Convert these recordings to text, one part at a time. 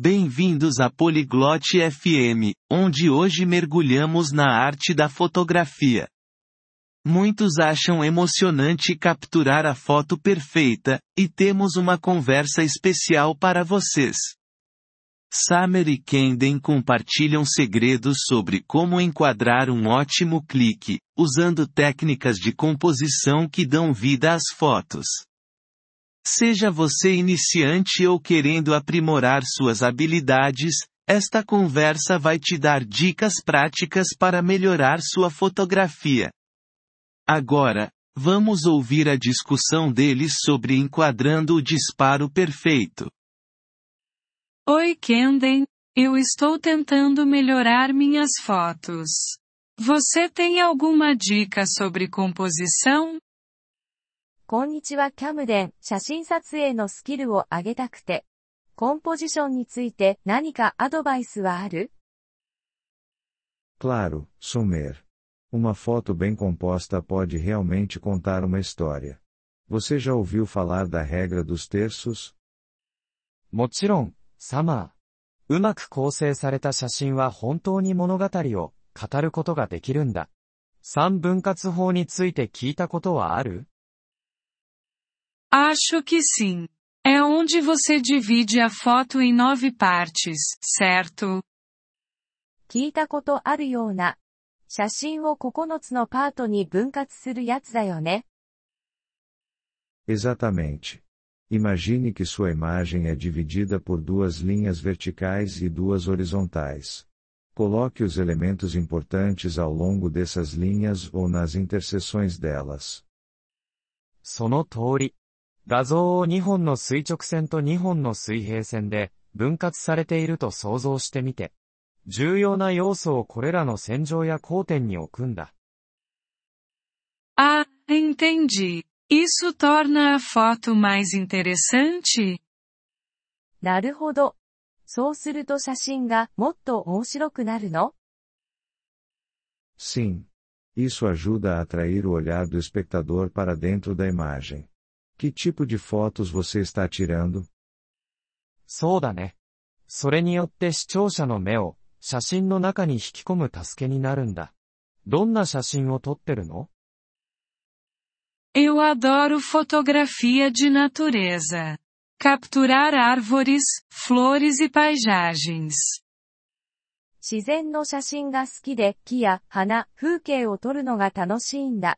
Bem-vindos a Poliglote FM, onde hoje mergulhamos na arte da fotografia. Muitos acham emocionante capturar a foto perfeita, e temos uma conversa especial para vocês. Summer e Kenden compartilham segredos sobre como enquadrar um ótimo clique, usando técnicas de composição que dão vida às fotos. Seja você iniciante ou querendo aprimorar suas habilidades, esta conversa vai te dar dicas práticas para melhorar sua fotografia. Agora, vamos ouvir a discussão deles sobre enquadrando o disparo perfeito. Oi Kenden, eu estou tentando melhorar minhas fotos. Você tem alguma dica sobre composição? こんにちはキャムデン、写真撮影のスキルを上げたくて。コンポジションについて何かアドバイスはある？Claro, Sumer. Uma foto bem composta pode realmente contar uma história. Você já ouviu falar da regra dos terços? もちろん、サマー。うまく構成された写真は本当に物語を語ることができるんだ。三分割法について聞いたことはある？Acho que sim. É onde você divide a foto em nove partes, certo? 聞いたことあるような。写真を9つのパートに分割するやつだよね。 Exatamente. Imagine que sua imagem é dividida por duas linhas verticais e duas horizontais. Coloque os elementos importantes ao longo dessas linhas ou nas interseções delas. その通り。 画像を2本の垂直線と2本の水平線で分割されていると想像してみて。重要な要素をこれらの線上や交点に置くんだ。Ah, entendi. Isso torna a foto mais interessante? なるほど。そうすると写真がもっと面白くなるの Sim. Isso ajuda a atrair o olhar do espectador para dentro da imagem. Que tipo de fotos você está tirando? そうだね。それによって視聴者の目を写真の中に引き込む助けになるんだ。どんな写真を撮ってるの Eu adoro fotografia de natureza. Capturar árvores, flores e paisagens. 自然の写真が好きで木や花、風景を撮るのが楽しいんだ。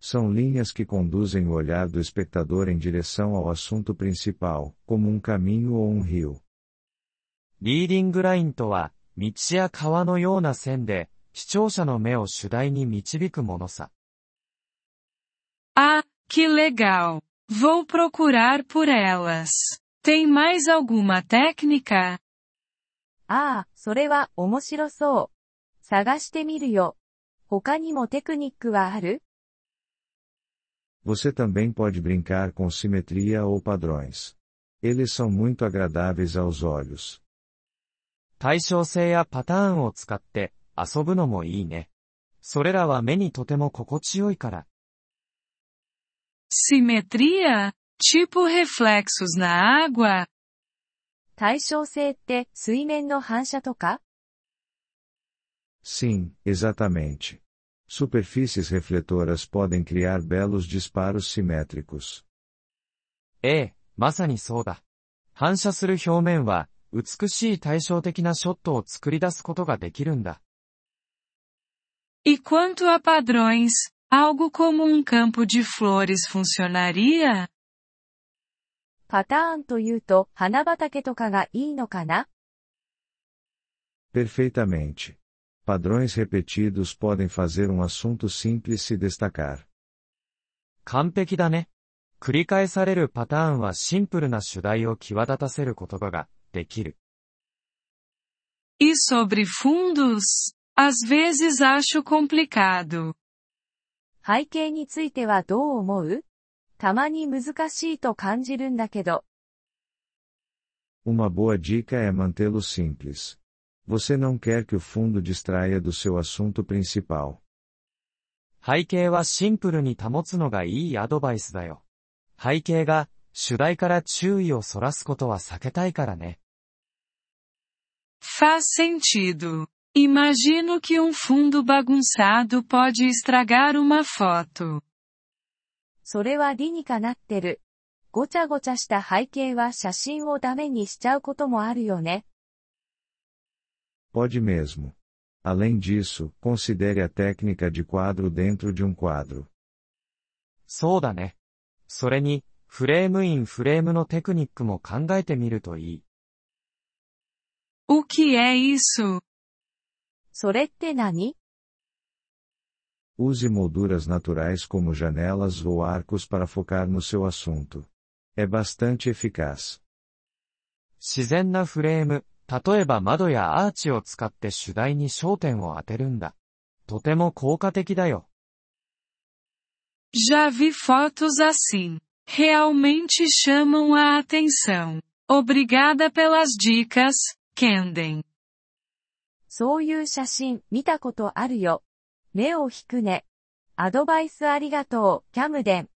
São linhas que conduzem o olhar do espectador em direção ao assunto principal, como um caminho ou um rio. リーディングラインとは、道や川のような線で、視聴者の目を主題に導くものさ。 Ah, que legal! Vou procurar por elas. Tem mais alguma técnica? ああ、それは面白そう。探してみるよ。他にもテクニックはある Você também pode brincar com simetria ou padrões. Eles são muito agradáveis aos olhos. 対称性やパターンを使って遊ぶのもいいね。それらは目にとても心地よいから。 Simetria? Tipo reflexos na água? 対称性って水面の反射とか Sim, exatamente. Superfícies refletoras podem criar belos disparos simétricos. ええ、まさにそうだ。反射する表面は、美しい対照的なショットを作り出すことができるんだ。 E quanto a padrões, algo como um campo de flores funcionaria? パターンというと花畑とかがいいのかな Perfeitamente. Padrões repetidos podem fazer um assunto simples se destacar. 完璧だね。繰り返されるパターンはシンプルな主題を際立たせることができる。 E sobre fundos? Às vezes acho complicado. 背景についてはどう思うたまに難しいと感じるんだけど。 Uma boa dica é mantê-lo simples. Você não quer que o fundo distraia do seu assunto principal. 背景はシンプルに保つのがいいアドバイスだよ。背景が主題から注意をそらすことは避けたいからね。 Faz sentido. Imagino que um fundo bagunçado pode estragar uma foto. それは理にかなってる。ごちゃごちゃした背景は写真をダメにしちゃうこともあるよね。 Pode mesmo. Além disso, considere a técnica de quadro dentro de um quadro. そうだね。それに、フレームインフレームのテクニックも考えてみるといい。 O que é isso? それって何 Use molduras naturais como janelas ou arcos para focar no seu assunto. É bastante eficaz. 自然なフレーム、 例えば窓やアーチを使って主題に焦点を当てるんだ。とても効果的だよ。Já vi fotos assim. Realmente chamam a atenção. Obrigada pelas dicas, Kenden. そういう写真見たことあるよ。目を引くね。アドバイスありがとう、キャムデン。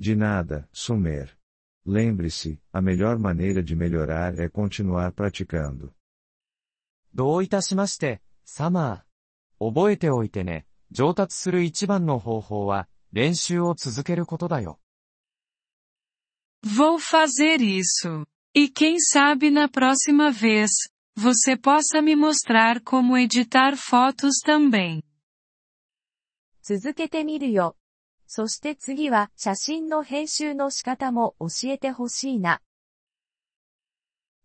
De nada, Sumer. Lembre-se, a melhor maneira de melhorar é continuar praticando. どういたしまして、サマー。覚えておいてね。上達する一番の方法は、練習を続けることだよ。 Vou fazer isso. E quem sabe na próxima vez, você possa me mostrar como editar fotos também. 続けてみるよ。 そして次は写真の編集の仕方も教えてほしいな。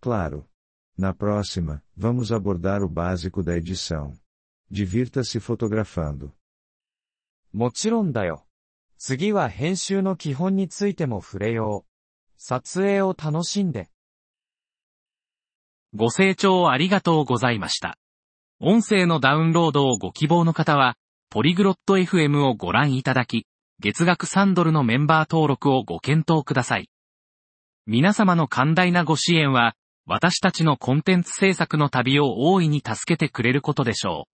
Claro. Na próxima, vamos abordar o básico da edição. Divirta-se fotografando. もちろんだよ。次は編集の基本についても触れよう。撮影を楽しんで。ご清聴ありがとうございました。音声のダウンロードをご希望の方は、ポリグロット FM をご覧いただき、月額3ドルのメンバー登録をご検討ください。皆様の寛大なご支援は、私たちのコンテンツ制作の旅を大いに助けてくれることでしょう。